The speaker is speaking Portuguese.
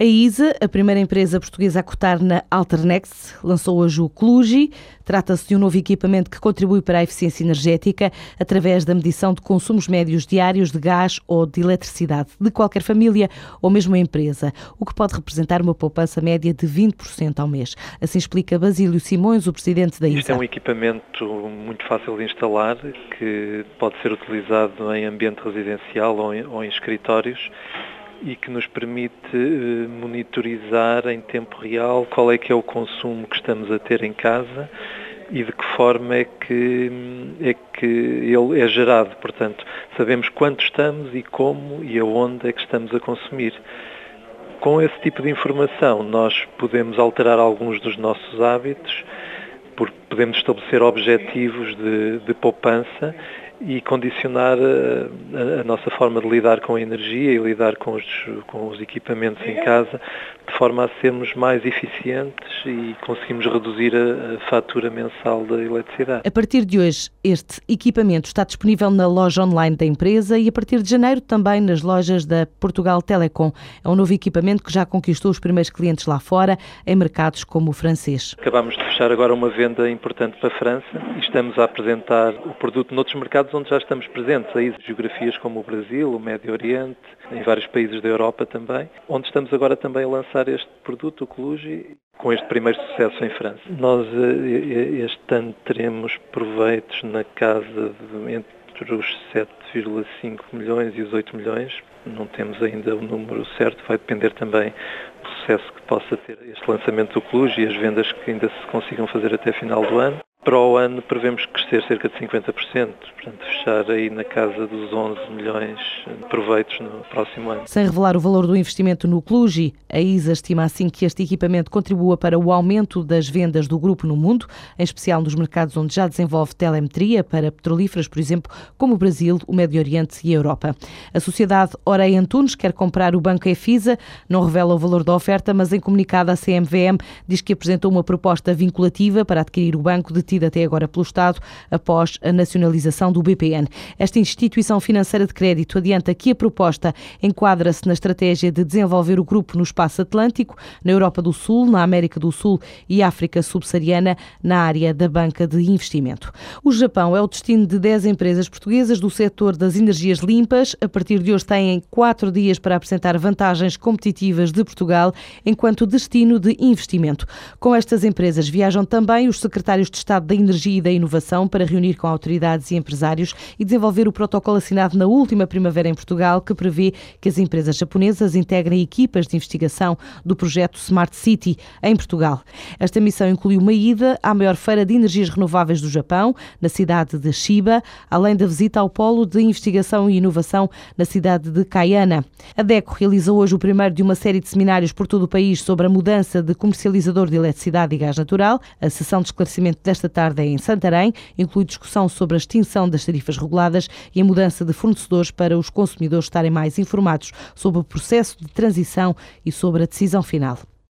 A ISA, a primeira empresa portuguesa a cotar na Alternext, lançou hoje o Cluji. Trata-se de um novo equipamento que contribui para a eficiência energética através da medição de consumos médios diários de gás ou de eletricidade de qualquer família ou mesmo empresa, o que pode representar uma poupança média de 20% ao mês. Assim explica Basílio Simões, o presidente da ISA. Isto é um equipamento muito fácil de instalar, que pode ser utilizado em ambiente residencial ou em, ou em escritórios e que nos permite eh, monitorizar em tempo real qual é que é o consumo que estamos a ter em casa e de que forma é que, é que ele é gerado. Portanto, sabemos quanto estamos e como e aonde é que estamos a consumir. Com esse tipo de informação, nós podemos alterar alguns dos nossos hábitos, porque podemos estabelecer objetivos de, de poupança e condicionar a, a, nossa forma de lidar com a energia e lidar com os, com os equipamentos em casa de forma a sermos mais eficientes e conseguimos reduzir a, a, fatura mensal da eletricidade. A partir de hoje, este equipamento está disponível na loja online da empresa e a partir de janeiro também nas lojas da Portugal Telecom. É um novo equipamento que já conquistou os primeiros clientes lá fora, em mercados como o francês. Acabamos de fechar agora uma venda importante para a França e estamos a apresentar o produto noutros mercados onde já estamos presentes, aí geografias como o Brasil, o Médio Oriente, em vários países da Europa também, onde estamos agora também a lançar este produto, o Cluji, com este primeiro sucesso em França. Nós eh, este ano teremos proveitos na casa de entre os 7,5 milhões e os 8 milhões. Não temos ainda o número certo, vai depender também do sucesso que possa ter este lançamento do Cluj e as vendas que ainda se consigam fazer até final do ano. Para o ano prevemos crescer cerca de 50%, portanto fechar aí na casa dos 11 milhões de proveitos no próximo ano. Sem revelar o valor do investimento no Cluji, a ISA estima assim que este equipamento contribua para o aumento das vendas do grupo no mundo, em especial nos mercados onde já desenvolve telemetria para petrolíferas, por exemplo, como o Brasil, o Médio Oriente e a Europa. A sociedade Orei Antunes quer comprar o banco EFISA, não revela o valor da oferta, mas em comunicado à CMVM diz que apresentou uma proposta vinculativa para adquirir o banco de até agora pelo Estado após a nacionalização do BPN. Esta instituição financeira de crédito adianta que a proposta enquadra-se na estratégia de desenvolver o grupo no espaço atlântico, na Europa do Sul, na América do Sul e África subsaariana, na área da banca de investimento. O Japão é o destino de 10 empresas portuguesas do setor das energias limpas. A partir de hoje têm quatro dias para apresentar vantagens competitivas de Portugal enquanto destino de investimento. Com estas empresas viajam também os secretários de Estado Da Energia e da Inovação para reunir com autoridades e empresários e desenvolver o protocolo assinado na última primavera em Portugal, que prevê que as empresas japonesas integrem equipas de investigação do projeto Smart City em Portugal. Esta missão inclui uma ida à maior feira de energias renováveis do Japão, na cidade de Shiba, além da visita ao Polo de Investigação e Inovação na cidade de Kayana. A DECO realizou hoje o primeiro de uma série de seminários por todo o país sobre a mudança de comercializador de eletricidade e gás natural. A sessão de esclarecimento desta tarde em Santarém, inclui discussão sobre a extinção das tarifas reguladas e a mudança de fornecedores para os consumidores estarem mais informados sobre o processo de transição e sobre a decisão final.